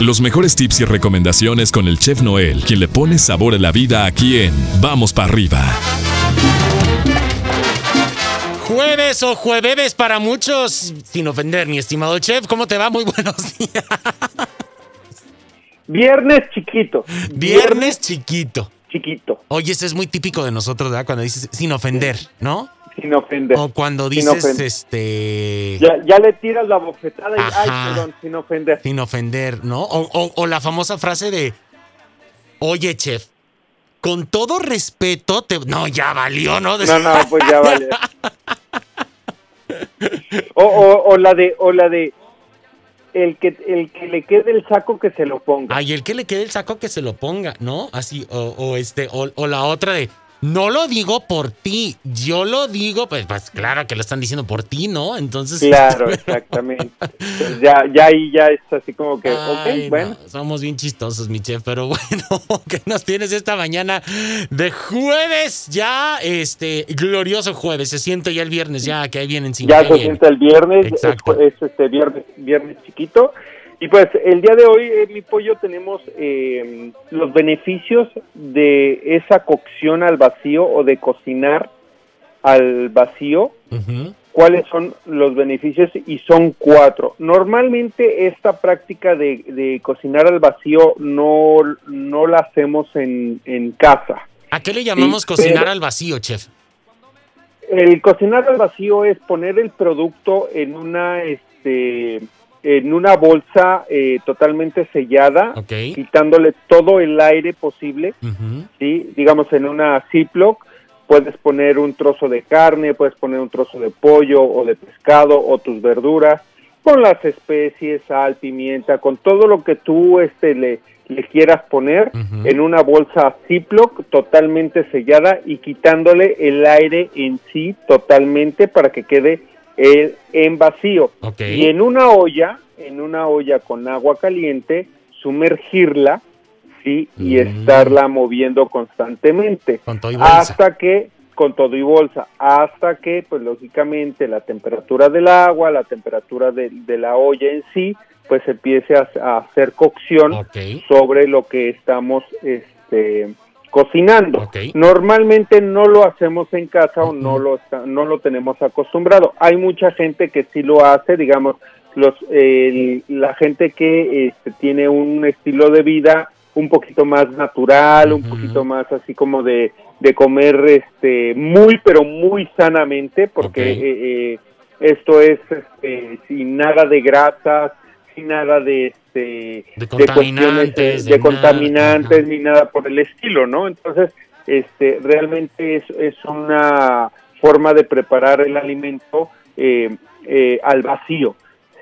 Los mejores tips y recomendaciones con el chef Noel, quien le pone sabor a la vida aquí en Vamos para arriba. Jueves o jueves para muchos, sin ofender, mi estimado chef, ¿cómo te va? Muy buenos días. Viernes chiquito. Viernes chiquito. Chiquito. Oye, ese es muy típico de nosotros, ¿verdad? Cuando dices sin ofender, ¿no? Sin ofender. O cuando dices, este... Ya, ya le tiras la bofetada y, Ajá. ay, perdón, sin ofender. Sin ofender, ¿no? O, o- o la famosa frase de, oye, chef, con todo respeto, te... No, ya valió, ¿no? No, no, pues ya vale. O, o, o la de, o la de, el que, el que le quede el saco que se lo ponga. Ay, el que le quede el saco que se lo ponga, ¿no? Así, o, o este, o, o la otra de, no lo digo por ti, yo lo digo, pues, pues claro que lo están diciendo por ti, ¿no? Entonces... Claro, exactamente. Pues ya, ya ahí ya es así como que, Ay, ok, bueno. no, somos bien chistosos, mi chef, pero bueno, ¿qué nos tienes esta mañana de jueves? Ya, este, glorioso jueves, se siente ya el viernes, ya que ahí viene encima. Ya se siente el viernes, es, Exacto. es este viernes, viernes chiquito. Y pues el día de hoy, eh, mi pollo, tenemos eh, los beneficios de esa cocción al vacío o de cocinar al vacío. ¿Cuáles son los beneficios? Y son cuatro. Normalmente esta práctica de, de cocinar al vacío no, no la hacemos en, en casa. ¿A qué le llamamos Sí, cocinar pero- al vacío, chef? El cocinar al vacío es poner el producto en una este en una bolsa eh, totalmente sellada, quitándole todo el aire posible. ¿sí? digamos en una Ziploc, puedes poner un trozo de carne, puedes poner un trozo de pollo o de pescado o tus verduras, con las especies, sal, pimienta, con todo lo que tú este, le, le quieras poner en una bolsa Ziploc totalmente sellada y quitándole el aire en sí totalmente para que quede eh, en vacío. Y en una olla, en una olla con agua caliente, sumergirla, ¿sí? Y Mm. estarla moviendo constantemente. Con todo y bolsa. Hasta que, con todo y bolsa, hasta que, pues lógicamente, la temperatura del agua, la temperatura de, de la olla en sí, pues empiece a, a hacer cocción sobre lo que estamos este, cocinando. Normalmente no lo hacemos en casa o no lo está- no lo tenemos acostumbrado. Hay mucha gente que sí lo hace, digamos, los la gente que este, tiene un estilo de vida un poquito más natural, un poquito más así como de, de comer este muy pero muy sanamente, porque eh, eh, esto es este, sin nada de grasas, sin nada de este De contaminantes, de, de contaminantes nada, ni nada por el estilo, ¿no? Entonces, este, realmente es, es una forma de preparar el alimento eh, eh, al vacío.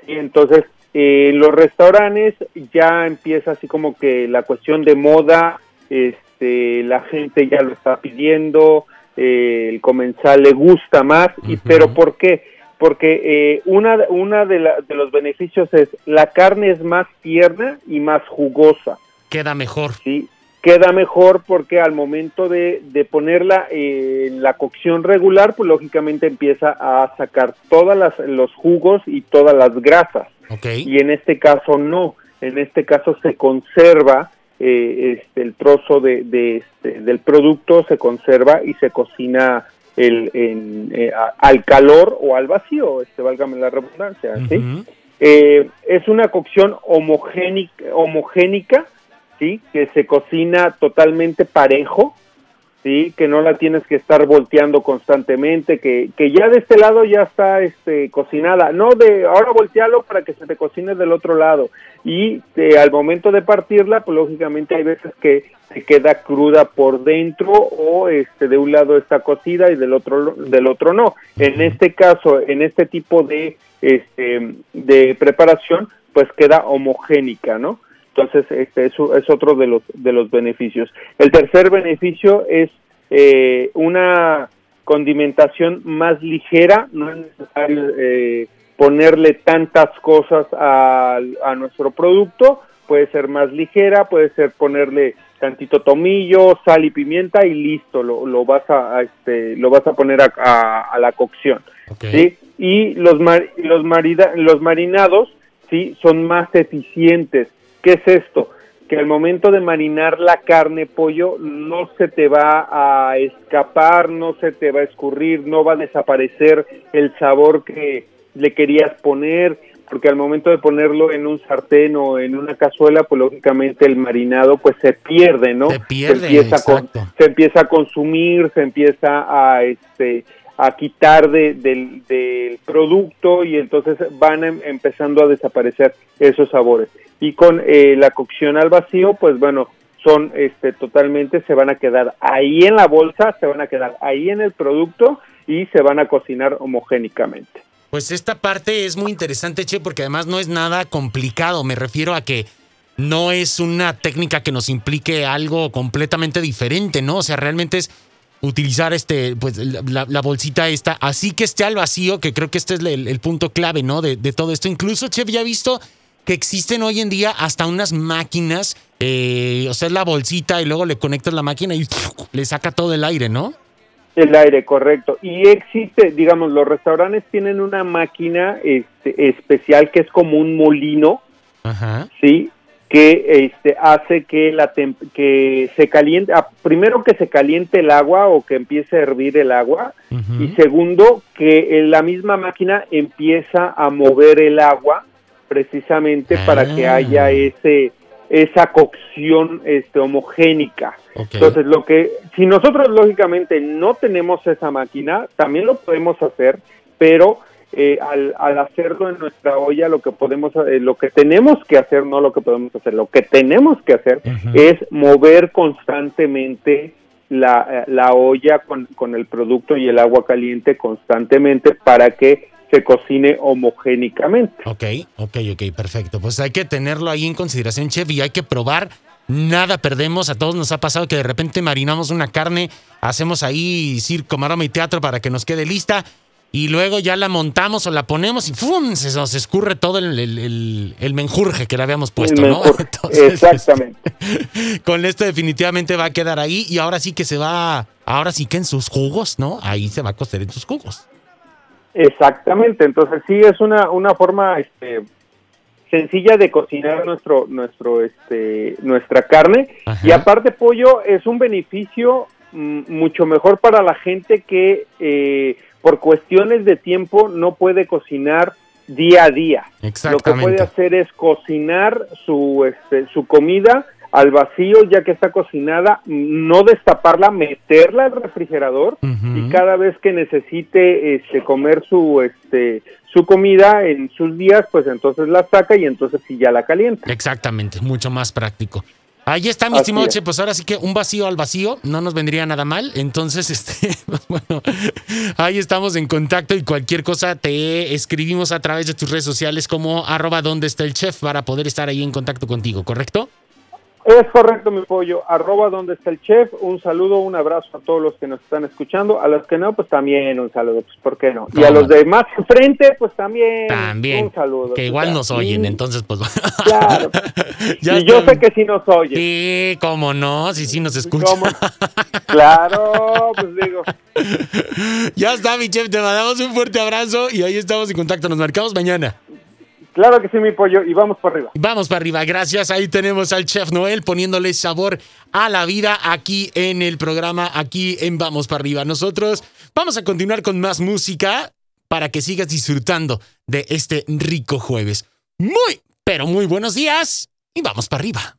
¿sí? Entonces, eh, los restaurantes ya empieza así como que la cuestión de moda, este, la gente ya lo está pidiendo, eh, el comensal le gusta más, y, pero ¿por qué? Porque eh, una, una de, la- de los beneficios es la carne es más tierna y más jugosa. Queda mejor. ¿sí? Queda mejor porque al momento de, de ponerla en la cocción regular, pues lógicamente empieza a sacar todos los jugos y todas las grasas. Ok. Y en este caso no, en este caso se conserva eh, este, el trozo de, de este, del producto, se conserva y se cocina el, en, eh, a- al calor o al vacío, este, válgame la redundancia. Eh, es una cocción homogénica, homogénica, ¿sí? Que se cocina totalmente parejo, ¿sí? Que no la tienes que estar volteando constantemente, que, que ya de este lado ya está este, cocinada. No de ahora voltealo para que se te cocine del otro lado. Y eh, al momento de partirla, pues lógicamente hay veces que se queda cruda por dentro o este de un lado está cocida y del otro del otro no. En este caso, en este tipo de este de preparación, pues queda homogénica, ¿no? Entonces, este es, es otro de los de los beneficios. El tercer beneficio es eh, una condimentación más ligera, no es necesario eh, ponerle tantas cosas a, a nuestro producto, puede ser más ligera, puede ser ponerle tantito tomillo, sal y pimienta y listo, lo, lo vas a, a, este, lo vas a poner a, a- a la cocción. ¿sí? Y los, mar- los, marida- los marinados sí son más eficientes. ¿Qué es esto? Que al momento de marinar la carne pollo no se te va a escapar, no se te va a escurrir, no va a desaparecer el sabor que le querías poner, porque al momento de ponerlo en un sartén o en una cazuela, pues lógicamente el marinado pues se pierde, ¿no? Se pierde, empieza, se empieza a consumir, se empieza a este a quitar de, del, del, producto y entonces van em, empezando a desaparecer esos sabores. Y con eh, la cocción al vacío, pues bueno, son este totalmente, se van a quedar ahí en la bolsa, se van a quedar ahí en el producto y se van a cocinar homogénicamente. Pues esta parte es muy interesante, Che, porque además no es nada complicado. Me refiero a que no es una técnica que nos implique algo completamente diferente, ¿no? O sea, realmente es utilizar este, pues, la, bolsita esta, así que esté al vacío, que creo que este es el, punto clave, ¿no? De, todo esto. Incluso, Chef, ya he visto que existen hoy en día hasta unas máquinas, eh, o sea, es la bolsita y luego le conectas la máquina y le saca todo el aire, ¿no? El aire, correcto. Y existe, digamos, los restaurantes tienen una máquina este, especial que es como un molino, Ajá. ¿sí? que este, hace que, la que se caliente, ah, primero que se caliente el agua o que empiece a hervir el agua, y segundo que la misma máquina empieza a mover el agua precisamente para que ah. haya ese esa cocción este homogénica. Entonces, lo que si nosotros lógicamente no tenemos esa máquina, también lo podemos hacer, pero eh, al, al, hacerlo en nuestra olla, lo que podemos, eh, lo que tenemos que hacer, no lo que podemos hacer, lo que tenemos que hacer es mover constantemente la, eh, la olla con, con, el producto y el agua caliente constantemente para que se cocine homogénicamente. Ok, ok, ok, perfecto. Pues hay que tenerlo ahí en consideración, chef, y hay que probar. Nada perdemos, a todos nos ha pasado que de repente marinamos una carne, hacemos ahí circo, maroma y teatro para que nos quede lista y luego ya la montamos o la ponemos y ¡fum! se nos escurre todo el, menjurje que le habíamos puesto, ¿no? Exactamente. con esto definitivamente va a quedar ahí y ahora sí que se va, ahora sí que en sus jugos, ¿no? Ahí se va a cocer en sus jugos. Exactamente, entonces sí es una, una forma este, sencilla de cocinar nuestro, nuestro, este, nuestra carne. Y aparte pollo es un beneficio mm, mucho mejor para la gente que eh, por cuestiones de tiempo no puede cocinar día a día. Lo que puede hacer es cocinar su, este, su comida al vacío ya que está cocinada, no destaparla, meterla al refrigerador y cada vez que necesite este, comer su este su comida en sus días, pues entonces la saca y entonces sí ya la calienta. Exactamente, mucho más práctico. Ahí está, mi estimado Che, pues ahora sí que un vacío al vacío no nos vendría nada mal. Entonces, este, pues bueno, ahí estamos en contacto y cualquier cosa te escribimos a través de tus redes sociales como arroba donde está el chef para poder estar ahí en contacto contigo, ¿correcto? Es correcto, mi pollo. Arroba donde está el chef. Un saludo, un abrazo a todos los que nos están escuchando. A los que no, pues también un saludo. Pues, ¿por qué no? Y a los de más frente, pues también. También. Un saludo. Que igual nos oyen, entonces, pues. Claro. y yo sé que sí nos oyen. Sí, cómo no, sí, sí nos escuchan. claro, pues digo. Ya está, mi chef. Te mandamos un fuerte abrazo y ahí estamos en contacto. Nos marcamos mañana. Claro que sí, mi pollo, y vamos para arriba. Vamos para arriba, gracias. Ahí tenemos al chef Noel poniéndole sabor a la vida aquí en el programa, aquí en Vamos para arriba. Nosotros vamos a continuar con más música para que sigas disfrutando de este rico jueves. Muy, pero muy buenos días y vamos para arriba.